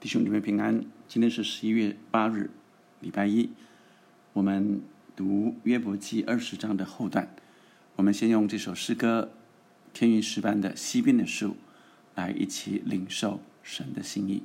弟兄姊妹平安，今天是十一月八日，礼拜一。我们读约伯记二十章的后段。我们先用这首诗歌《天韵诗般的西边的树》来一起领受神的心意。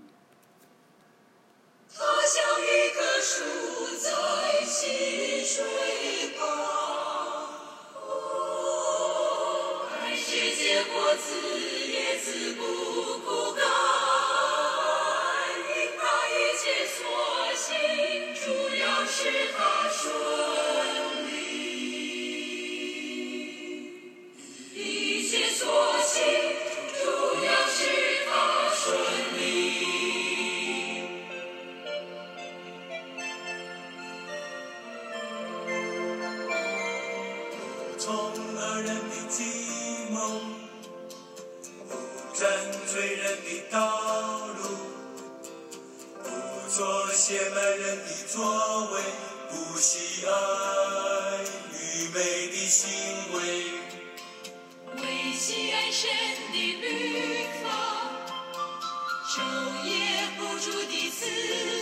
昼夜不住的思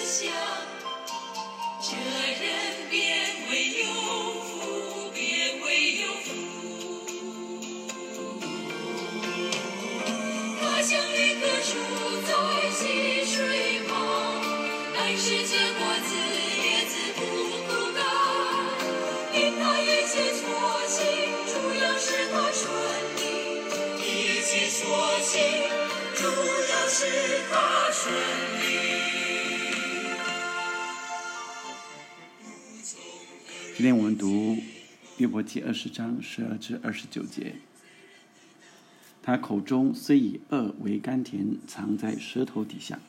想，这人变为有福，变为有福。他像一棵树在溪水旁，但是结果子，叶子不枯干。因他一切所行，主要是他顺利；一切所行，主要是他顺利。今天我们读约伯记二十章十二至二十九节。他口中虽以恶为甘甜，藏在舌头底下，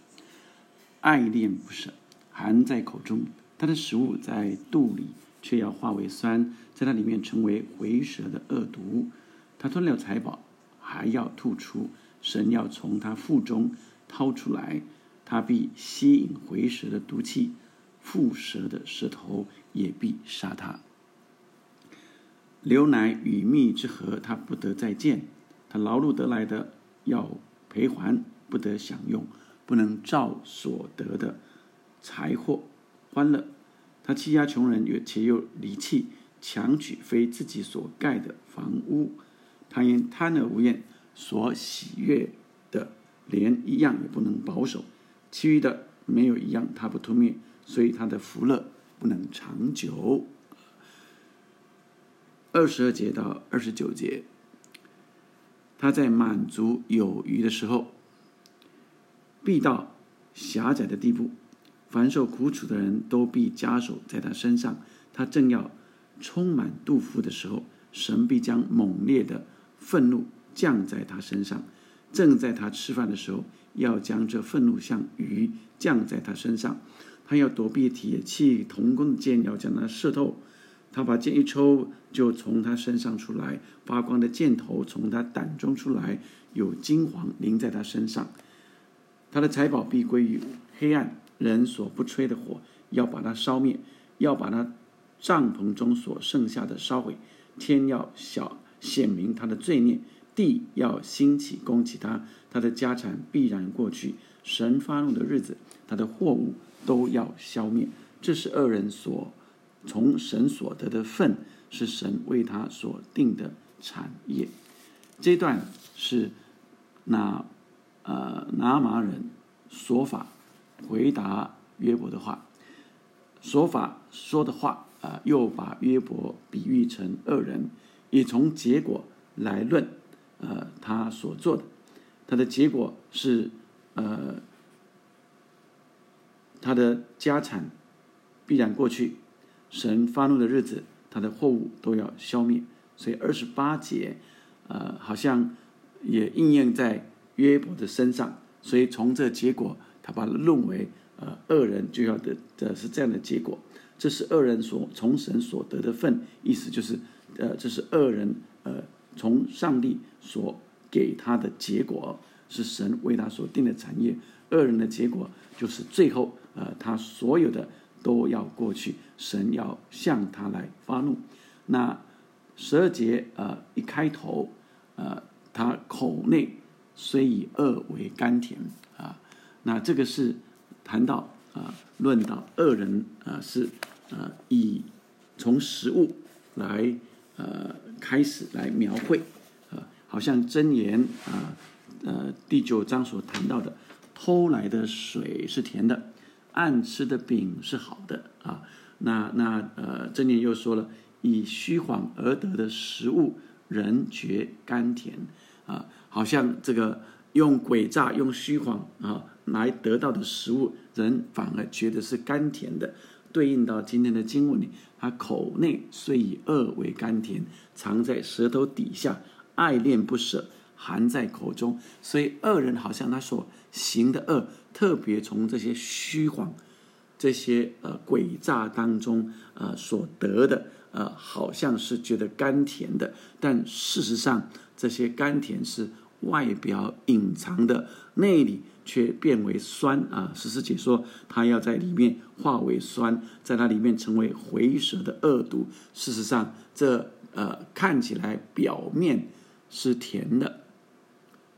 爱恋不舍，含在口中。他的食物在肚里，却要化为酸，在它里面成为回蛇的恶毒。他吞了财宝，还要吐出。神要从他腹中掏出来，他必吸引回蛇的毒气，蝮蛇的舌头也必杀他。牛奶与蜜之合，他不得再见；他劳碌得来的要赔还，不得享用，不能照所得的财货欢乐。他欺压穷人，又且又离弃，强取非自己所盖的房屋。他因贪而无厌，所喜悦的连一样也不能保守，其余的没有一样他不吞灭，所以他的福乐不能长久。二十二节到二十九节，他在满足有余的时候，必到狭窄的地步。凡受苦楚的人都必加手在他身上。他正要充满肚腹的时候，神必将猛烈的愤怒降在他身上。正在他吃饭的时候，要将这愤怒像鱼降在他身上。他要躲避铁器铜弓的箭，要将它射透。他把剑一抽，就从他身上出来，发光的箭头从他胆中出来，有金黄淋在他身上。他的财宝必归于黑暗，人所不吹的火要把它烧灭，要把他帐篷中所剩下的烧毁。天要晓显明他的罪孽，地要兴起攻击他，他的家产必然过去。神发怒的日子，他的货物都要消灭。这是恶人所。从神所得的份是神为他所定的产业。这段是拿呃拿马人说法回答约伯的话，说法说的话啊、又把约伯比喻成恶人，也从结果来论呃他所做的，他的结果是呃他的家产必然过去。神发怒的日子，他的货物都要消灭。所以二十八节，呃，好像也应验在约伯的身上。所以从这结果，他把它论为呃恶人就要的的是这样的结果。这是恶人所从神所得的份，意思就是呃这是恶人呃从上帝所给他的结果，是神为他所定的产业。恶人的结果就是最后呃他所有的。都要过去，神要向他来发怒。那十二节呃一开头呃他口内虽以恶为甘甜啊，那这个是谈到啊，论到恶人啊是啊以从食物来呃开始来描绘啊，好像箴言啊呃第九章所谈到的，偷来的水是甜的，暗吃的饼是好的啊。那那呃箴言又说了，以虚谎而得的食物，人觉甘甜啊，好像这个用诡诈、用虚谎啊来得到的食物，人反而觉得是甘甜的。对应到今天的经文里，他口内虽以恶为甘甜，藏在舌头底下，爱恋不舍，含在口中。所以恶人好像他所行的恶，特别从这些虚谎、这些呃诡诈当中呃所得的呃，好像是觉得甘甜的，但事实上这些甘甜是外表隐藏的，内里。却变为酸啊！十四解说，它要在里面化为酸，在它里面成为回蛇的恶毒。事实上，这呃看起来表面是甜的，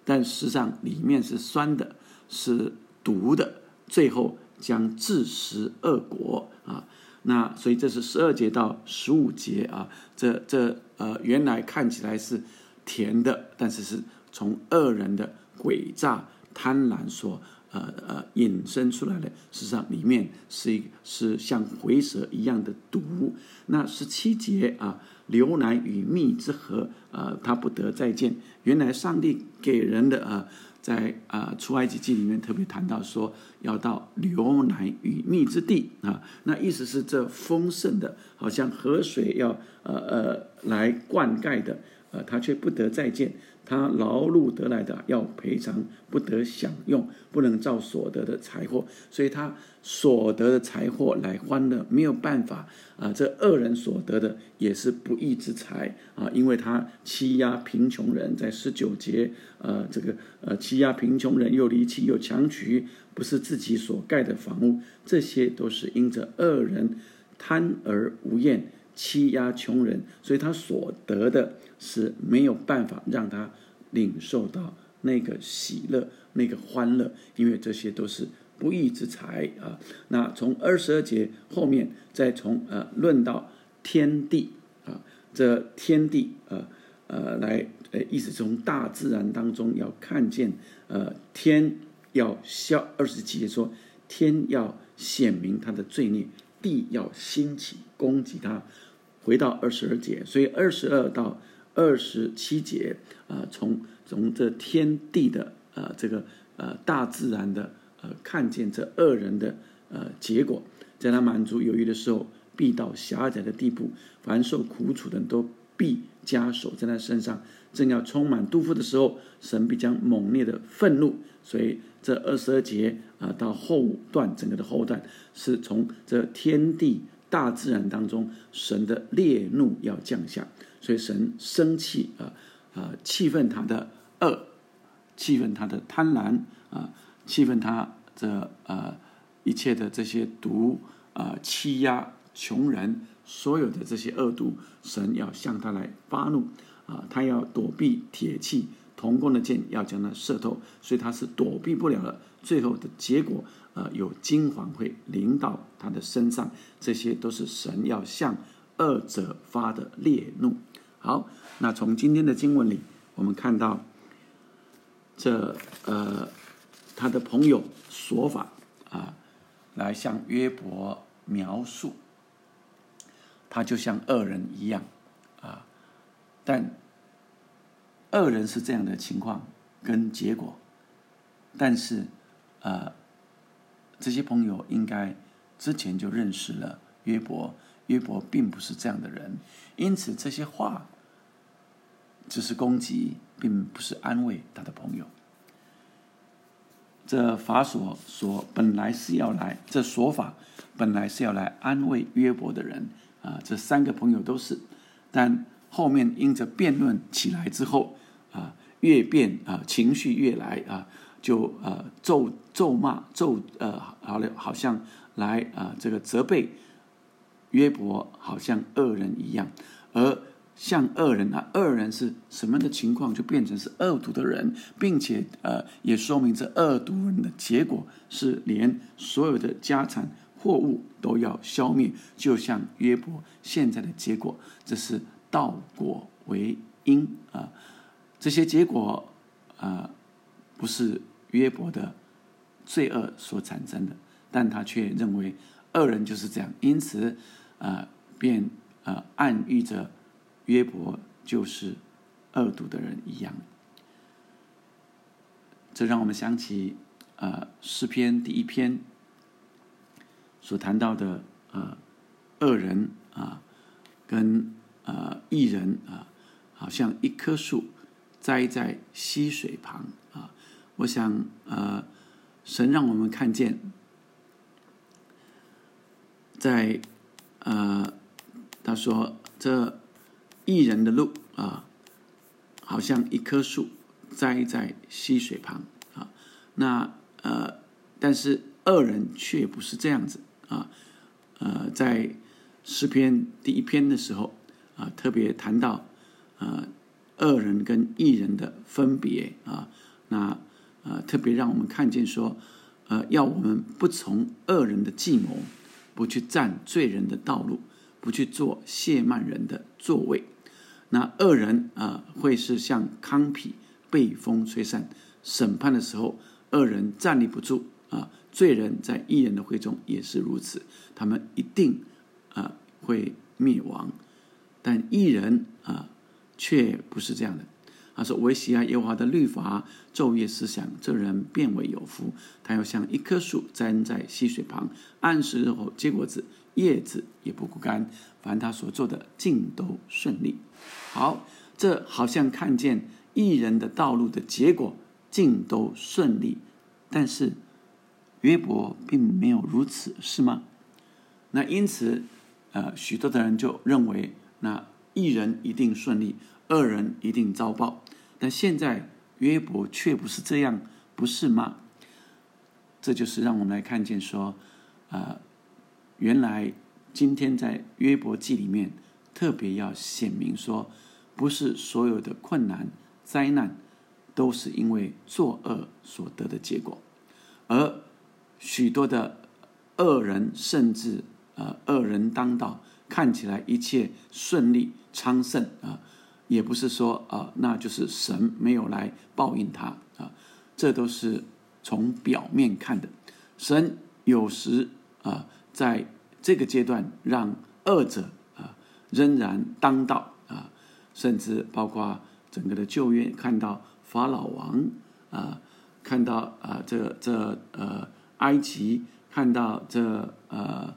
但事实上里面是酸的，是毒的，最后将自食恶果啊！那所以这是十二节到十五节啊，这这呃原来看起来是甜的，但是是从恶人的诡诈。贪婪所呃呃引申出来的，实际上里面是一是像回蛇一样的毒。那十七节啊，牛奶与蜜之合，呃，他不得再见。原来上帝给人的啊，在啊出埃及记里面特别谈到说，要到牛奶与蜜之地啊，那意思是这丰盛的，好像河水要呃呃来灌溉的，呃，他却不得再见。他劳碌得来的要赔偿，不得享用，不能照所得的财货，所以他所得的财货来欢乐，没有办法啊。这恶人所得的也是不义之财啊，因为他欺压贫穷人，在十九节，呃，这个呃欺压贫穷人，又离弃又强取，不是自己所盖的房屋，这些都是因着恶人贪而无厌。欺压穷人，所以他所得的是没有办法让他领受到那个喜乐、那个欢乐，因为这些都是不义之财啊。那从二十二节后面再从呃论到天地啊，这天地呃呃来呃意思从大自然当中要看见呃天要消，二十七节说天要显明他的罪孽，地要兴起攻击他。回到二十二节，所以二十二到二十七节啊，从从这天地的呃这个呃大自然的呃看见这恶人的呃结果，在他满足有余的时候，必到狭窄的地步；凡受苦楚的都必加手在他身上。正要充满杜甫的时候，神必将猛烈的愤怒。所以这二十二节啊到后段整个的后段，是从这天地。大自然当中，神的烈怒要降下，所以神生气啊啊，气愤他的恶，气愤他的贪婪啊，气愤他这呃一切的这些毒啊，欺压穷人，所有的这些恶毒，神要向他来发怒啊，他要躲避铁器。铜弓的箭要将它射透，所以他是躲避不了了。最后的结果，呃，有金黄会淋到他的身上，这些都是神要向恶者发的烈怒。好，那从今天的经文里，我们看到这呃他的朋友说法啊，来向约伯描述，他就像恶人一样啊，但。恶人是这样的情况跟结果，但是，呃，这些朋友应该之前就认识了约伯，约伯并不是这样的人，因此这些话只是攻击，并不是安慰他的朋友。这法所说本来是要来，这说法本来是要来安慰约伯的人啊，这三个朋友都是，但后面因着辩论起来之后。啊，越辩啊，情绪越来啊，就呃咒咒骂咒呃，好了，好像来啊，这个责备约伯，好像恶人一样。而像恶人啊，恶人是什么的情况，就变成是恶毒的人，并且呃，也说明这恶毒人的结果是连所有的家产货物都要消灭，就像约伯现在的结果，这是倒果为因啊，这些结果啊，不是约伯的罪恶所产生的，但他却认为恶人就是这样，因此啊，便啊暗喻着。约伯就是恶毒的人一样，这让我们想起呃诗篇第一篇所谈到的呃恶人啊跟呃异人啊，好像一棵树栽在溪水旁。我想呃神让我们看见，在呃他说这。一人的路啊，好像一棵树栽在溪水旁啊。那呃，但是恶人却不是这样子啊。呃，在诗篇第一篇的时候啊，特别谈到呃恶人跟异人的分别啊。那呃，特别让我们看见说，呃，要我们不从恶人的计谋，不去占罪人的道路，不去做亵慢人的座位。那恶人啊，会是像糠皮被风吹散；审判的时候，恶人站立不住啊。罪人在异人的会中也是如此，他们一定啊会灭亡。但异人啊，却不是这样的。他说：“我喜爱耶和华的律法，昼夜思想，这人变为有福。他要像一棵树栽在溪水旁，按时日后结果子，叶子也不枯干。凡他所做的，尽都顺利。”好，这好像看见艺人的道路的结果尽都顺利，但是约伯并没有如此，是吗？那因此，呃，许多的人就认为，那艺人一定顺利，恶人一定遭报。但现在约伯却不是这样，不是吗？这就是让我们来看见说，啊，原来今天在约伯记里面特别要显明说。不是所有的困难、灾难都是因为作恶所得的结果，而许多的恶人，甚至呃恶人当道，看起来一切顺利昌盛啊，也不是说啊，那就是神没有来报应他啊，这都是从表面看的。神有时啊，在这个阶段让恶者啊仍然当道啊。甚至包括整个的旧约，看到法老王啊，看到啊这这呃埃及，看到这呃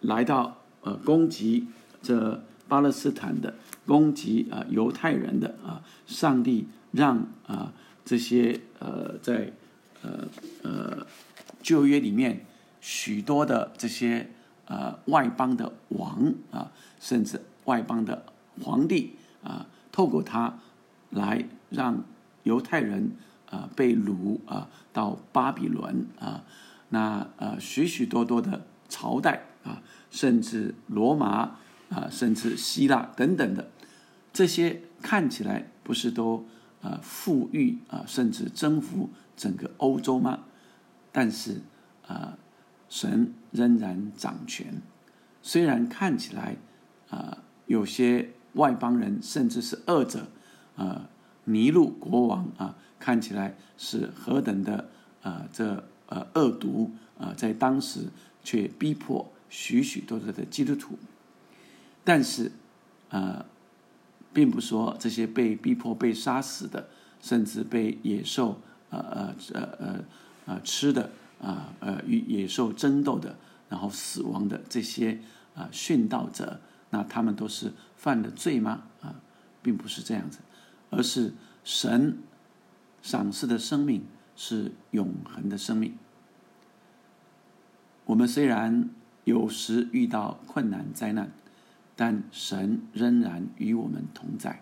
来到呃攻击这巴勒斯坦的攻击啊犹太人的啊，上帝让啊这些呃在呃呃旧约里面许多的这些呃外邦的王啊，甚至外邦的。皇帝啊，透过他来让犹太人啊被掳啊到巴比伦啊，那呃许许多多的朝代啊，甚至罗马啊，甚至希腊等等的这些看起来不是都啊富裕啊，甚至征服整个欧洲吗？但是啊，神仍然掌权，虽然看起来啊有些。外邦人甚至是恶者，啊，尼禄国王啊，看起来是何等的啊这呃恶毒啊，在当时却逼迫许许多多的基督徒。但是，呃，并不说这些被逼迫、被杀死的，甚至被野兽呃呃呃呃呃吃的啊呃与野兽争斗的，然后死亡的这些啊殉道者。那他们都是犯了罪吗？啊，并不是这样子，而是神赏赐的生命是永恒的生命。我们虽然有时遇到困难灾难，但神仍然与我们同在，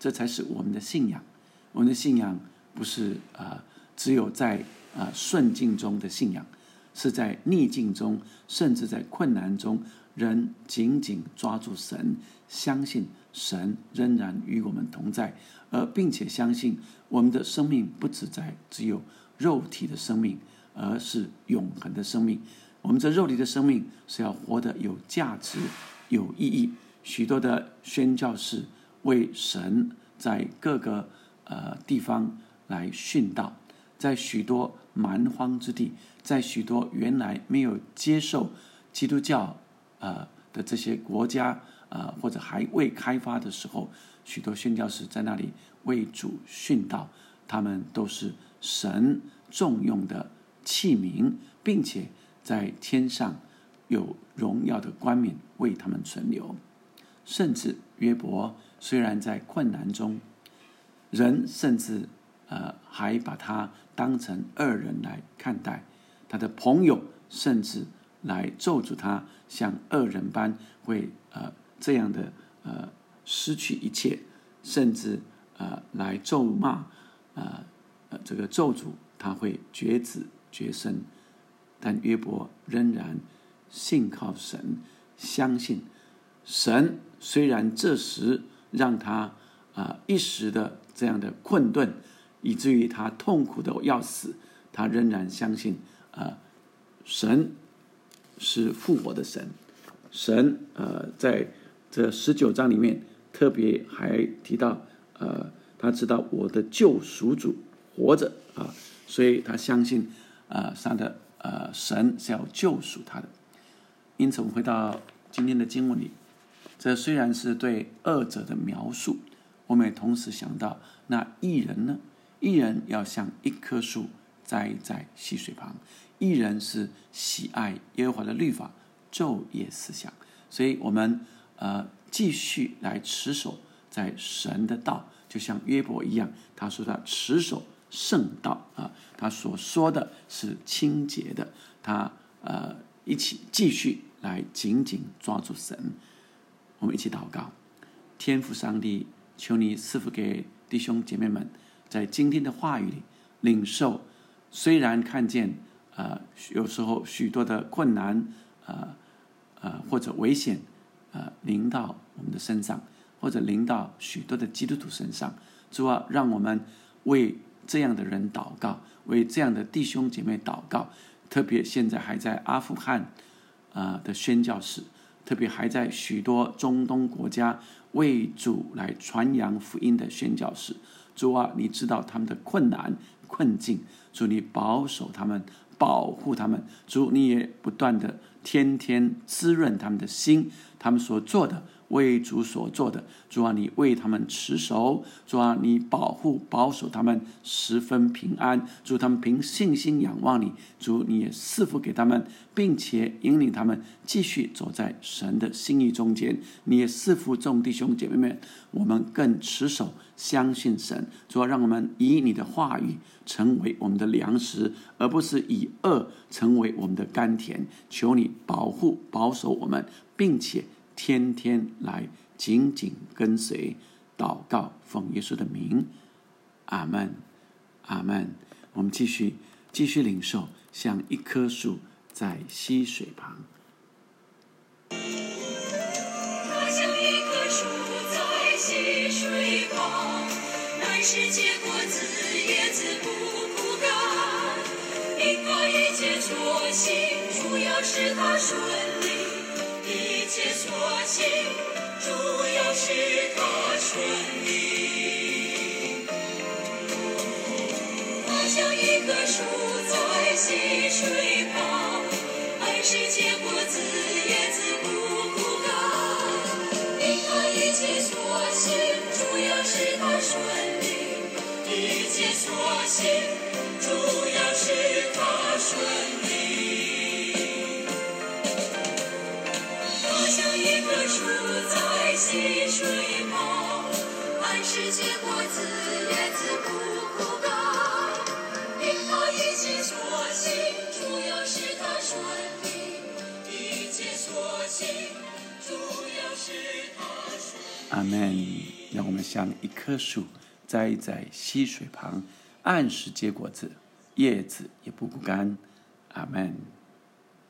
这才是我们的信仰。我们的信仰不是啊，只有在啊顺境中的信仰，是在逆境中，甚至在困难中。人紧紧抓住神，相信神仍然与我们同在，而并且相信我们的生命不只在只有肉体的生命，而是永恒的生命。我们这肉体的生命是要活得有价值、有意义。许多的宣教士为神在各个呃地方来殉道，在许多蛮荒之地，在许多原来没有接受基督教呃的这些国家呃或者还未开发的时候，许多宣教士在那里为主殉道，他们都是神重用的器皿，并且在天上有荣耀的冠冕为他们存留。甚至约伯虽然在困难中，人甚至呃还把他当成恶人来看待，他的朋友甚至来咒诅他，像恶人般会呃这样的呃失去一切，甚至呃来咒骂呃呃这个咒诅他会绝子绝孙，但约伯仍然信靠神，相信神。虽然这时让他啊一时的这样的困顿，以至于他痛苦的要死，他仍然相信啊神是复活的神。神呃在这十九章里面特别还提到呃他知道我的救赎主活着啊，所以他相信啊上的呃神是要救赎他的。因此，我们回到今天的经文里。这虽然是对二者的描述，我们也同时想到，那一人呢？一人要像一棵树栽在溪水旁，一人是喜爱耶和华的律法，昼夜思想。所以，我们呃继续来持守在神的道，就像约伯一样，他说他持守圣道啊，他所说的是清洁的，他呃一起继续来紧紧抓住神。我们一起祷告，天父上帝，求你赐福给弟兄姐妹们，在今天的话语里领受。虽然看见呃有时候许多的困难，呃呃或者危险，呃临到我们的身上，或者临到许多的基督徒身上，主啊，让我们为这样的人祷告，为这样的弟兄姐妹祷告。特别现在还在阿富汗啊的宣教士。特别还在许多中东国家为主来传扬福音的宣教士，主啊，你知道他们的困难困境，主你保守他们，保护他们，主你也不断的天天滋润他们的心，他们所做的。为主所做的，主啊，你为他们持守；主啊，你保护保守他们十分平安。主他们凭信心仰望你，主你也赐福给他们，并且引领他们继续走在神的心意中间。你也赐福众弟兄姐妹们，我们更持守相信神。主啊，让我们以你的话语成为我们的粮食，而不是以恶成为我们的甘甜。求你保护保守我们，并且。天天来紧紧跟随，祷告奉耶稣的名，阿门，阿门。我们继续继续领受，像一棵树在溪水旁。它像一棵树在溪水旁，满是结果子，叶子不枯干。因它一切作行，主要是它顺一切所行，主要是他顺利。他像一棵树在溪水旁，按时结果子，叶子不枯干。一切所行，主要是他顺利。一切所行，主要是他顺利。在溪水旁，按时结果子，叶子不枯干。因它一切所行，主要是它顺利。一切所行，主要是它顺利。阿门。让我们像一棵树栽在溪水旁，按时结果子，叶子也不枯干。阿门。